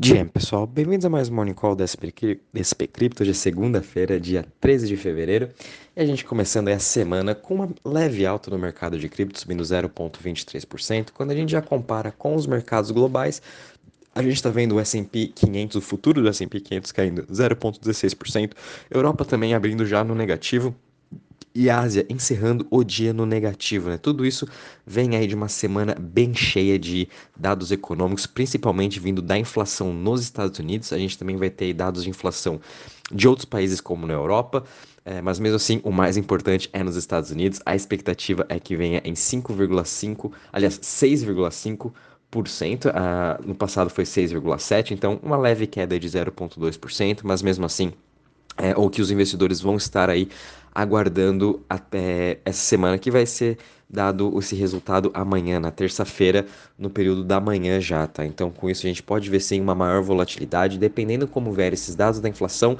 Dia, pessoal, bem-vindos a mais um Morning Call da SP, Crypto de segunda-feira, dia 13 de fevereiro. E a gente começando a semana com uma leve alta no mercado de cripto, subindo 0,23%. Quando a gente já compara com os mercados globais, a gente está vendo o S&P 500, o futuro do S&P 500 caindo 0,16%. Europa também abrindo já no negativo, e Ásia encerrando o dia no negativo. Né? Tudo isso vem aí de uma semana bem cheia de dados econômicos, principalmente vindo da inflação nos Estados Unidos. A gente também vai ter dados de inflação de outros países como na Europa. É, mas mesmo assim, o mais importante é nos Estados Unidos. A expectativa é que venha em 5,5, aliás, 6,5%. Uh, no passado foi 6,7%, então uma leve queda de 0,2%, mas mesmo assim é, ou que os investidores vão estar aí aguardando até essa semana, que vai ser dado esse resultado amanhã, na terça-feira, no período da manhã já, tá? Então, com isso, a gente pode ver sim uma maior volatilidade, dependendo como vier esses dados da inflação,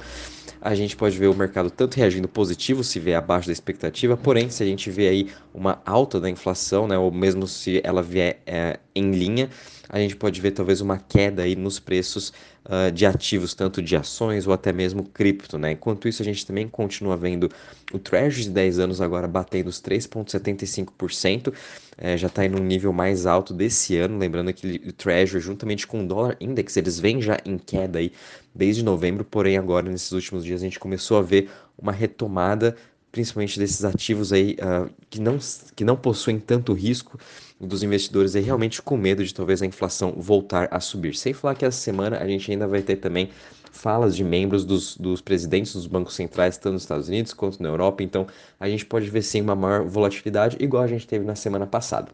a gente pode ver o mercado tanto reagindo positivo, se vier abaixo da expectativa, porém, se a gente vê aí uma alta da inflação, né, ou mesmo se ela vier é, em linha, a gente pode ver talvez uma queda aí nos preços uh, de ativos, tanto de ações ou até mesmo cripto, né? Enquanto isso, a gente também continua vendo o Treasury de 10 anos agora batendo os 3,75%, é, já está em um nível mais alto desse ano, lembrando que o Treasury, juntamente com o Dollar Index, eles vêm já em queda aí desde novembro, porém agora, nesses últimos dias, a gente começou a ver uma retomada principalmente desses ativos aí uh, que, não, que não possuem tanto risco dos investidores é realmente com medo de talvez a inflação voltar a subir. Sem falar que essa semana a gente ainda vai ter também falas de membros dos, dos presidentes dos bancos centrais, tanto nos Estados Unidos quanto na Europa, então a gente pode ver sim uma maior volatilidade, igual a gente teve na semana passada.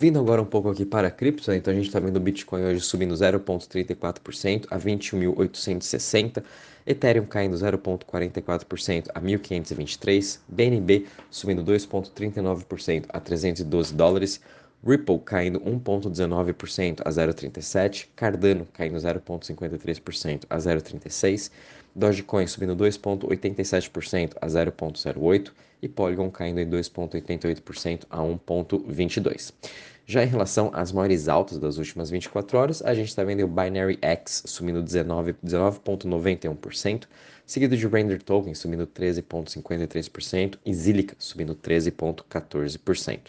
Vindo agora um pouco aqui para a cripto, então a gente está vendo o Bitcoin hoje subindo 0,34% a 21.860, Ethereum caindo 0,44% a 1.523, BNB subindo 2,39% a 312 dólares, Ripple caindo 1,19% a 0,37, Cardano caindo 0,53% a 0,36, Dogecoin subindo 2,87% a 0,08 e Polygon caindo em 2,88% a 1,22. Já em relação às maiores altas das últimas 24 horas, a gente está vendo o Binary X subindo 19,91%, 19 seguido de Render Token subindo 13,53% e Zilliqa subindo 13,14%.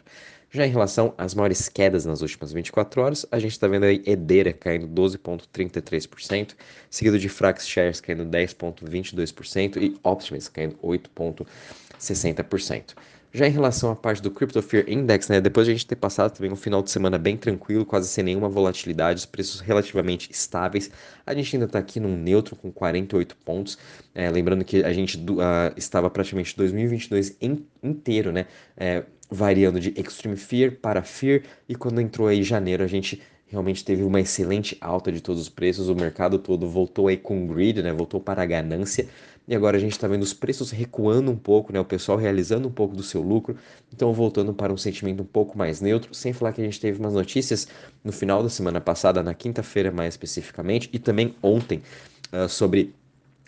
Já em relação às maiores quedas nas últimas 24 horas, a gente está vendo aí Edera caindo 12,33%, seguido de Frax Shares caindo 10,22% e Optimus caindo 8,60%. Já em relação à parte do Crypto Fear Index, né, depois de a gente ter passado também um final de semana bem tranquilo, quase sem nenhuma volatilidade, os preços relativamente estáveis, a gente ainda está aqui num neutro com 48 pontos. É, lembrando que a gente uh, estava praticamente 2022 in, inteiro, né, é, variando de Extreme Fear para Fear, e quando entrou aí janeiro, a gente realmente teve uma excelente alta de todos os preços, o mercado todo voltou aí com greed, né, voltou para a ganância, e agora a gente está vendo os preços recuando um pouco, né? O pessoal realizando um pouco do seu lucro, então voltando para um sentimento um pouco mais neutro, sem falar que a gente teve umas notícias no final da semana passada, na quinta-feira mais especificamente, e também ontem, uh, sobre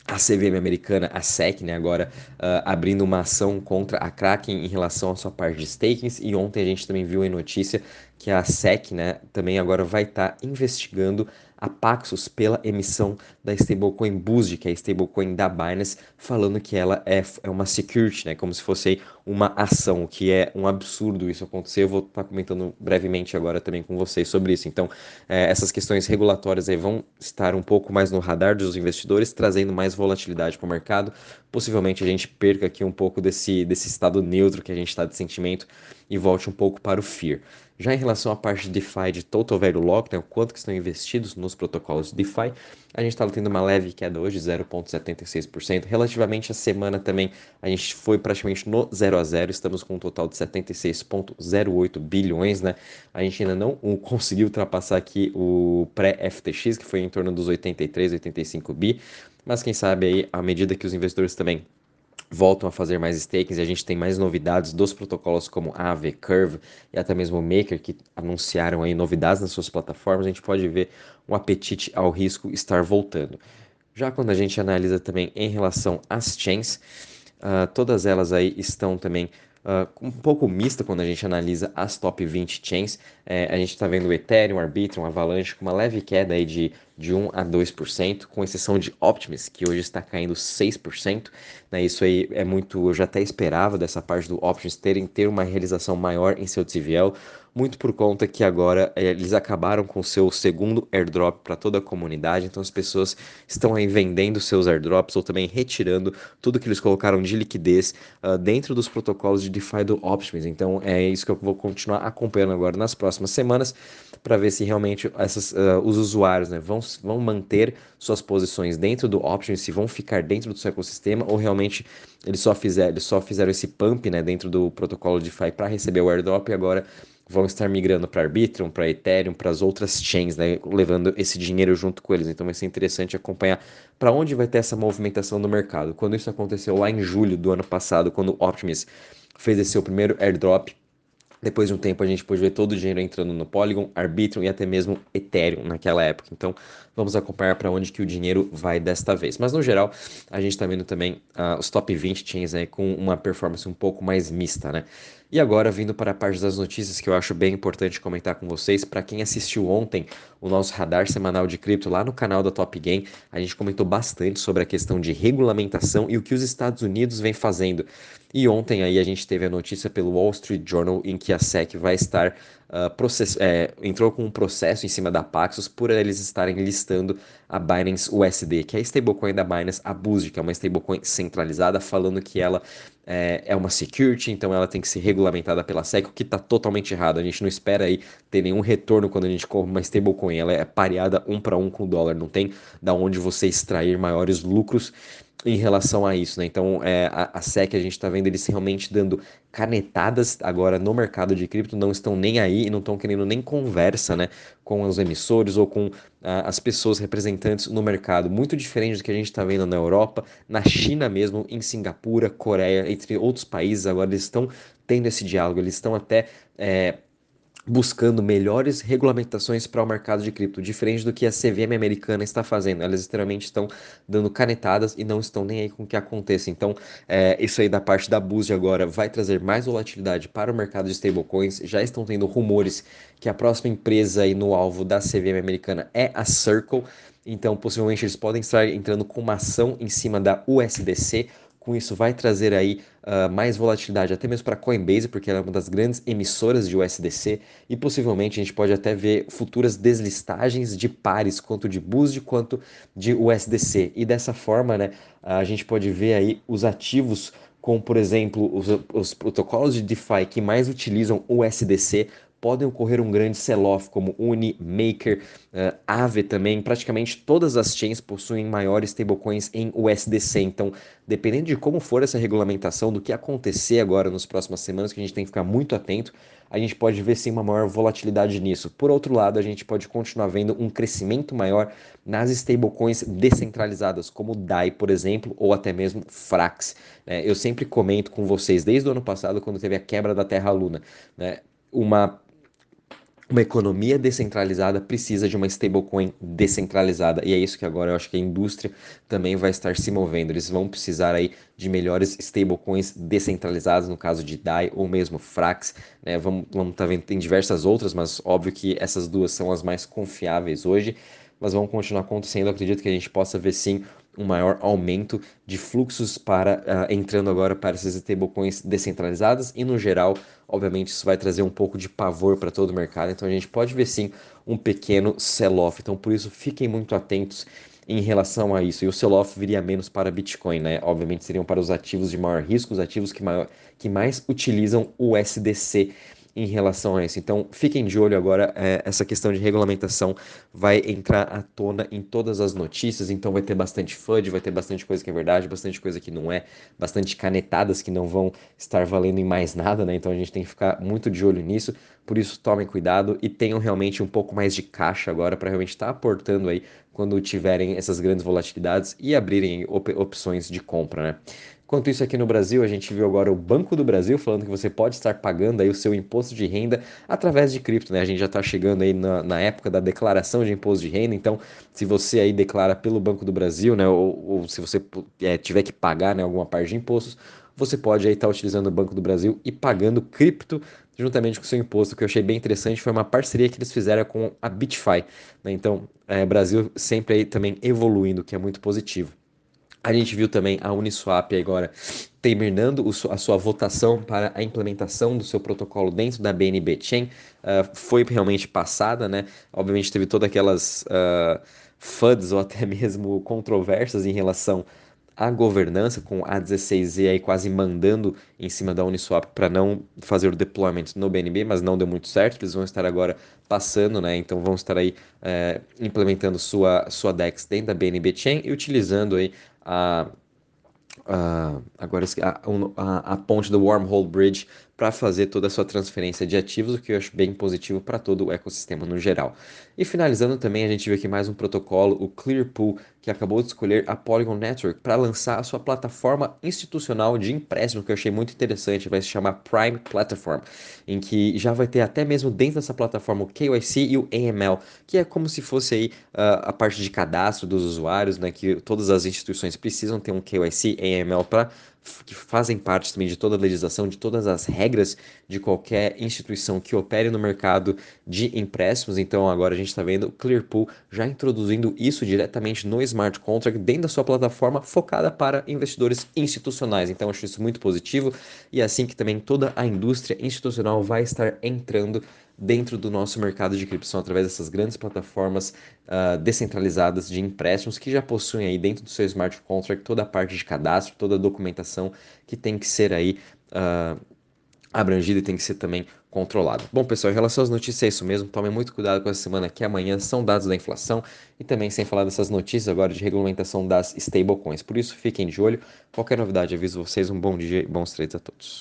a CVM americana, a SEC, né, agora uh, abrindo uma ação contra a Kraken em relação à sua parte de stakings, e ontem a gente também viu em notícia que a SEC, né, também agora vai estar tá investigando a Paxos pela emissão da stablecoin BUSD, que é a stablecoin da Binance, falando que ela é, é uma security, né, como se fosse uma ação, o que é um absurdo isso acontecer. Eu vou estar tá comentando brevemente agora também com vocês sobre isso. Então, é, essas questões regulatórias aí vão estar um pouco mais no radar dos investidores, trazendo mais volatilidade para o mercado. Possivelmente a gente perca aqui um pouco desse, desse estado neutro que a gente está de sentimento e volte um pouco para o fear. Já em relação à parte de DeFi de Total Value Lock, né, o quanto que estão investidos nos protocolos de DeFi, a gente está tendo uma leve queda hoje, 0,76%. Relativamente à semana também, a gente foi praticamente no 0 a 0, estamos com um total de 76,08 bilhões, né? A gente ainda não conseguiu ultrapassar aqui o pré-FTX, que foi em torno dos 83, 85 bi, mas quem sabe aí, à medida que os investidores também voltam a fazer mais stakings e a gente tem mais novidades dos protocolos como Aave, Curve e até mesmo Maker que anunciaram aí novidades nas suas plataformas, a gente pode ver um apetite ao risco estar voltando. Já quando a gente analisa também em relação às chains, uh, todas elas aí estão também uh, um pouco mista quando a gente analisa as top 20 chains. É, a gente está vendo o Ethereum, Arbitrum, Avalanche com uma leve queda aí de, de 1 a 2%, com exceção de Optimus, que hoje está caindo 6%. Né? Isso aí é muito, eu já até esperava dessa parte do Optimus terem ter uma realização maior em seu TVL muito por conta que agora é, eles acabaram com o seu segundo airdrop para toda a comunidade, então as pessoas estão aí vendendo seus airdrops ou também retirando tudo que eles colocaram de liquidez uh, dentro dos protocolos de DeFi do Optimus. Então é isso que eu vou continuar acompanhando agora nas próximas semanas para ver se realmente essas, uh, os usuários né, vão, vão manter suas posições dentro do Optimus, se vão ficar dentro do seu ecossistema ou realmente eles só, fizer, eles só fizeram esse pump né, dentro do protocolo DeFi para receber o airdrop e agora vão estar migrando para Arbitrum, para Ethereum, para as outras chains, né, levando esse dinheiro junto com eles. Então vai ser interessante acompanhar para onde vai ter essa movimentação no mercado. Quando isso aconteceu lá em julho do ano passado, quando o Optimus fez esse seu primeiro airdrop, depois de um tempo a gente pôde ver todo o dinheiro entrando no Polygon, Arbitrum e até mesmo Ethereum naquela época. Então vamos acompanhar para onde que o dinheiro vai desta vez. Mas no geral a gente está vendo também uh, os top 20 chains aí com uma performance um pouco mais mista, né? E agora, vindo para a parte das notícias que eu acho bem importante comentar com vocês, para quem assistiu ontem o nosso radar semanal de cripto lá no canal da Top Game, a gente comentou bastante sobre a questão de regulamentação e o que os Estados Unidos vem fazendo. E ontem aí a gente teve a notícia pelo Wall Street Journal em que a SEC vai estar uh, process... É, entrou com um processo em cima da Paxos por eles estarem listando a Binance USD, que é a stablecoin da Binance Abuse, que é uma stablecoin centralizada, falando que ela é, é, uma security, então ela tem que ser regulamentada pela SEC, o que está totalmente errado. A gente não espera aí ter nenhum retorno quando a gente compra uma stablecoin, ela é pareada um para um com o dólar, não tem da onde você extrair maiores lucros em relação a isso, né? Então, é, a, a SEC, a gente está vendo eles realmente dando canetadas agora no mercado de cripto, não estão nem aí e não estão querendo nem conversa, né? Com os emissores ou com ah, as pessoas representantes no mercado. Muito diferente do que a gente está vendo na Europa, na China mesmo, em Singapura, Coreia, entre outros países, agora eles estão tendo esse diálogo, eles estão até. É, buscando melhores regulamentações para o mercado de cripto, diferente do que a CVM americana está fazendo. Elas literalmente estão dando canetadas e não estão nem aí com o que aconteça. Então, é, isso aí da parte da Boost agora vai trazer mais volatilidade para o mercado de stablecoins. Já estão tendo rumores que a próxima empresa aí no alvo da CVM americana é a Circle. Então, possivelmente eles podem estar entrando com uma ação em cima da USDC com isso, vai trazer aí uh, mais volatilidade, até mesmo para Coinbase, porque ela é uma das grandes emissoras de USDC, e possivelmente a gente pode até ver futuras deslistagens de pares, quanto de BUSD quanto de USDC. E dessa forma, né, a gente pode ver aí os ativos como, por exemplo, os, os protocolos de DeFi que mais utilizam USDC podem ocorrer um grande sell-off, como Uni, Maker, uh, Aave também. Praticamente todas as chains possuem maiores stablecoins em USDC. Então, dependendo de como for essa regulamentação, do que acontecer agora nas próximas semanas, que a gente tem que ficar muito atento, a gente pode ver sim uma maior volatilidade nisso. Por outro lado, a gente pode continuar vendo um crescimento maior nas stablecoins descentralizadas, como DAI, por exemplo, ou até mesmo Frax. É, eu sempre comento com vocês, desde o ano passado, quando teve a quebra da Terra Luna, né, uma uma economia descentralizada precisa de uma stablecoin descentralizada. E é isso que agora eu acho que a indústria também vai estar se movendo. Eles vão precisar aí de melhores stablecoins descentralizadas, no caso de DAI ou mesmo Frax. Né? Vamos estar tá vendo, tem diversas outras, mas óbvio que essas duas são as mais confiáveis hoje. Mas vão continuar acontecendo. Eu acredito que a gente possa ver sim um maior aumento de fluxos para uh, entrando agora para essas stablecoins descentralizadas e no geral, obviamente isso vai trazer um pouco de pavor para todo o mercado, então a gente pode ver sim um pequeno sell-off. Então por isso fiquem muito atentos em relação a isso. E o sell-off viria menos para Bitcoin, né? Obviamente seriam para os ativos de maior risco, os ativos que, maior, que mais utilizam o USDC em relação a isso. Então, fiquem de olho agora, é, essa questão de regulamentação vai entrar à tona em todas as notícias, então vai ter bastante FUD, vai ter bastante coisa que é verdade, bastante coisa que não é, bastante canetadas que não vão estar valendo em mais nada, né? Então a gente tem que ficar muito de olho nisso, por isso tomem cuidado e tenham realmente um pouco mais de caixa agora para realmente estar tá aportando aí quando tiverem essas grandes volatilidades e abrirem op opções de compra, né? Enquanto isso aqui no Brasil, a gente viu agora o Banco do Brasil falando que você pode estar pagando aí o seu imposto de renda através de cripto, né? A gente já está chegando aí na, na, época da declaração de imposto de renda, então se você aí declara pelo Banco do Brasil, né, ou, ou se você é, tiver que pagar né, alguma parte de impostos, você pode aí estar tá utilizando o Banco do Brasil e pagando cripto juntamente com o seu imposto, que eu achei bem interessante, foi uma parceria que eles fizeram com a BitFi. Né? Então, é, Brasil sempre aí também evoluindo, que é muito positivo. A gente viu também a Uniswap agora terminando a sua votação para a implementação do seu protocolo dentro da BNB Chain. Uh, foi realmente passada, né? Obviamente teve todas aquelas uh, FUDs ou até mesmo controvérsias em relação a governança com a 16Z aí quase mandando em cima da Uniswap para não fazer o deployment no BNB, mas não deu muito certo. Eles vão estar agora passando, né? Então vão estar aí é, implementando sua, sua DEX dentro da BNB Chain e utilizando aí a, agora a, a, a ponte do Wormhole Bridge para fazer toda a sua transferência de ativos, o que eu acho bem positivo para todo o ecossistema no geral. E finalizando também, a gente viu aqui mais um protocolo, o Clearpool, que acabou de escolher a Polygon Network para lançar a sua plataforma institucional de empréstimo, que eu achei muito interessante, vai se chamar Prime Platform, em que já vai ter até mesmo dentro dessa plataforma o KYC e o AML, que é como se fosse aí uh, a parte de cadastro dos usuários, né, que todas as instituições precisam ter um KYC e AML para que fazem parte também de toda a legislação, de todas as regras de qualquer instituição que opere no mercado de empréstimos. Então agora a gente está vendo o Clearpool já introduzindo isso diretamente no smart contract dentro da sua plataforma focada para investidores institucionais. Então acho isso muito positivo e é assim que também toda a indústria institucional vai estar entrando dentro do nosso mercado de cripto, através dessas grandes plataformas uh, descentralizadas de empréstimos que já possuem aí dentro do seu smart contract toda a parte de cadastro, toda a documentação que tem que ser aí uh, abrangida e tem que ser também controlado. Bom, pessoal, em relação às notícias é isso mesmo. Tomem muito cuidado com essa semana que amanhã são dados da inflação e também sem falar dessas notícias agora de regulamentação das stablecoins. Por isso, fiquem de olho. Qualquer novidade, aviso vocês. Um bom dia e bons trades a todos.